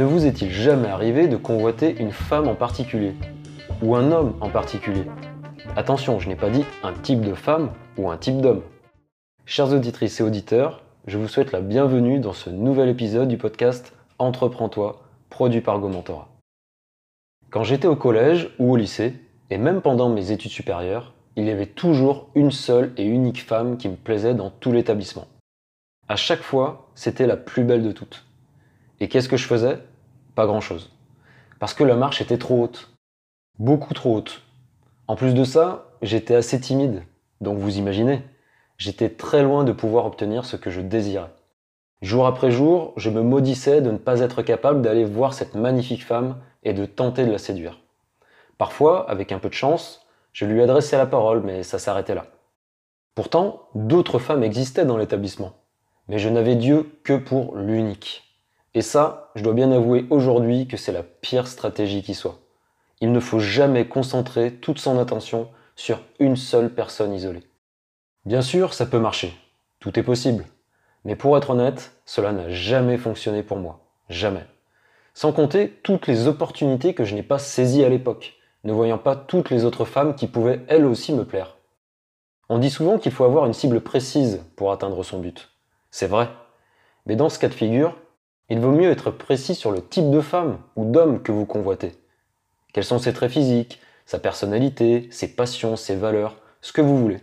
Ne vous est-il jamais arrivé de convoiter une femme en particulier Ou un homme en particulier? Attention, je n'ai pas dit un type de femme ou un type d'homme. Chers auditrices et auditeurs, je vous souhaite la bienvenue dans ce nouvel épisode du podcast Entreprends-toi, produit par Gomentora. Quand j'étais au collège ou au lycée, et même pendant mes études supérieures, il y avait toujours une seule et unique femme qui me plaisait dans tout l'établissement. À chaque fois, c'était la plus belle de toutes. Et qu'est-ce que je faisais? Pas grand-chose. Parce que la marche était trop haute. Beaucoup trop haute. En plus de ça, j'étais assez timide. Donc vous imaginez, j'étais très loin de pouvoir obtenir ce que je désirais. Jour après jour, je me maudissais de ne pas être capable d'aller voir cette magnifique femme et de tenter de la séduire. Parfois, avec un peu de chance, je lui adressais la parole, mais ça s'arrêtait là. Pourtant, d'autres femmes existaient dans l'établissement, mais je n'avais Dieu que pour l'unique. Et ça, je dois bien avouer aujourd'hui que c'est la pire stratégie qui soit. Il ne faut jamais concentrer toute son attention sur une seule personne isolée. Bien sûr, ça peut marcher, tout est possible, mais pour être honnête, cela n'a jamais fonctionné pour moi, jamais. Sans compter toutes les opportunités que je n'ai pas saisies à l'époque ne voyant pas toutes les autres femmes qui pouvaient elles aussi me plaire. On dit souvent qu'il faut avoir une cible précise pour atteindre son but. C'est vrai. Mais dans ce cas de figure, il vaut mieux être précis sur le type de femme ou d'homme que vous convoitez. Quels sont ses traits physiques, sa personnalité, ses passions, ses valeurs, ce que vous voulez.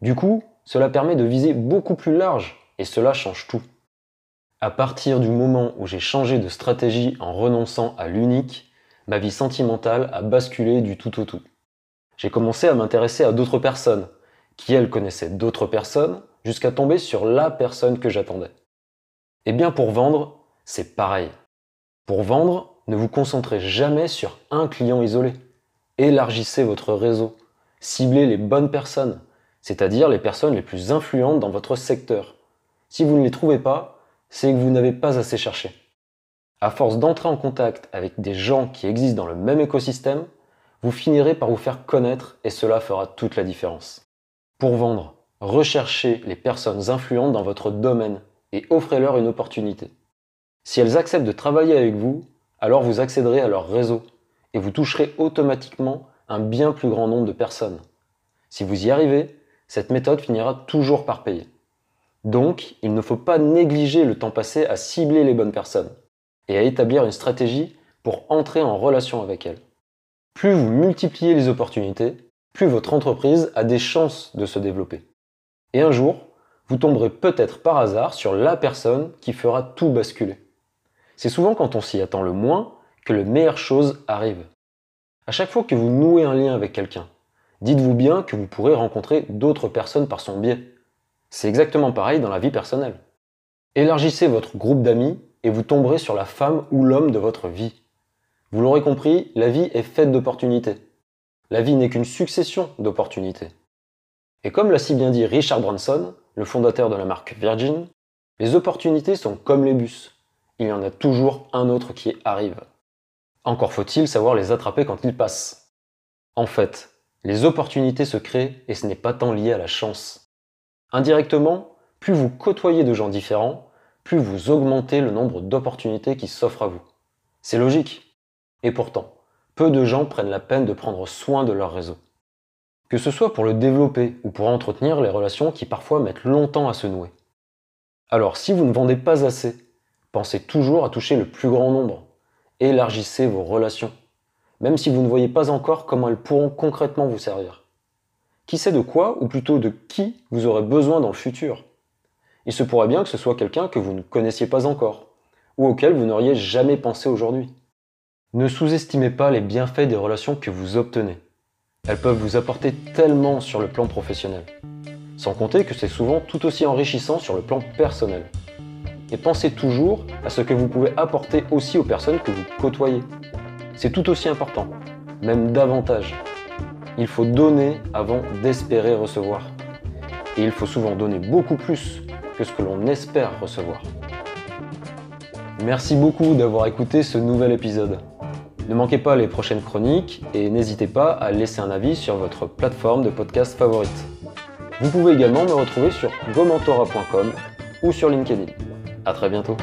Du coup, cela permet de viser beaucoup plus large et cela change tout. À partir du moment où j'ai changé de stratégie en renonçant à l'unique, ma vie sentimentale a basculé du tout au tout. J'ai commencé à m'intéresser à d'autres personnes, qui elles connaissaient d'autres personnes, jusqu'à tomber sur la personne que j'attendais. Eh bien pour vendre, c'est pareil. Pour vendre, ne vous concentrez jamais sur un client isolé. Élargissez votre réseau. Ciblez les bonnes personnes, c'est-à-dire les personnes les plus influentes dans votre secteur. Si vous ne les trouvez pas, c'est que vous n'avez pas assez cherché. À force d'entrer en contact avec des gens qui existent dans le même écosystème, vous finirez par vous faire connaître et cela fera toute la différence. Pour vendre, recherchez les personnes influentes dans votre domaine et offrez-leur une opportunité. Si elles acceptent de travailler avec vous, alors vous accéderez à leur réseau et vous toucherez automatiquement un bien plus grand nombre de personnes. Si vous y arrivez, cette méthode finira toujours par payer. Donc, il ne faut pas négliger le temps passé à cibler les bonnes personnes et à établir une stratégie pour entrer en relation avec elle. Plus vous multipliez les opportunités, plus votre entreprise a des chances de se développer. Et un jour, vous tomberez peut-être par hasard sur la personne qui fera tout basculer. C'est souvent quand on s'y attend le moins que les meilleures choses arrivent. À chaque fois que vous nouez un lien avec quelqu'un, dites-vous bien que vous pourrez rencontrer d'autres personnes par son biais. C'est exactement pareil dans la vie personnelle. Élargissez votre groupe d'amis et vous tomberez sur la femme ou l'homme de votre vie. Vous l'aurez compris, la vie est faite d'opportunités. La vie n'est qu'une succession d'opportunités. Et comme l'a si bien dit Richard Branson, le fondateur de la marque Virgin, les opportunités sont comme les bus. Il y en a toujours un autre qui arrive. Encore faut-il savoir les attraper quand ils passent. En fait, les opportunités se créent et ce n'est pas tant lié à la chance. Indirectement, plus vous côtoyez de gens différents, plus vous augmentez le nombre d'opportunités qui s'offrent à vous. C'est logique. Et pourtant, peu de gens prennent la peine de prendre soin de leur réseau. Que ce soit pour le développer ou pour entretenir les relations qui parfois mettent longtemps à se nouer. Alors si vous ne vendez pas assez, pensez toujours à toucher le plus grand nombre. Élargissez vos relations, même si vous ne voyez pas encore comment elles pourront concrètement vous servir. Qui sait de quoi, ou plutôt de qui vous aurez besoin dans le futur? Il se pourrait bien que ce soit quelqu'un que vous ne connaissiez pas encore, ou auquel vous n'auriez jamais pensé aujourd'hui. Ne sous-estimez pas les bienfaits des relations que vous obtenez. Elles peuvent vous apporter tellement sur le plan professionnel. Sans compter que c'est souvent tout aussi enrichissant sur le plan personnel. Et pensez toujours à ce que vous pouvez apporter aussi aux personnes que vous côtoyez. C'est tout aussi important, même davantage. Il faut donner avant d'espérer recevoir. Et il faut souvent donner beaucoup plus que ce que l'on espère recevoir. Merci beaucoup d'avoir écouté ce nouvel épisode. Ne manquez pas les prochaines chroniques et n'hésitez pas à laisser un avis sur votre plateforme de podcast favorite. Vous pouvez également me retrouver sur gomentora.com ou sur LinkedIn. A très bientôt.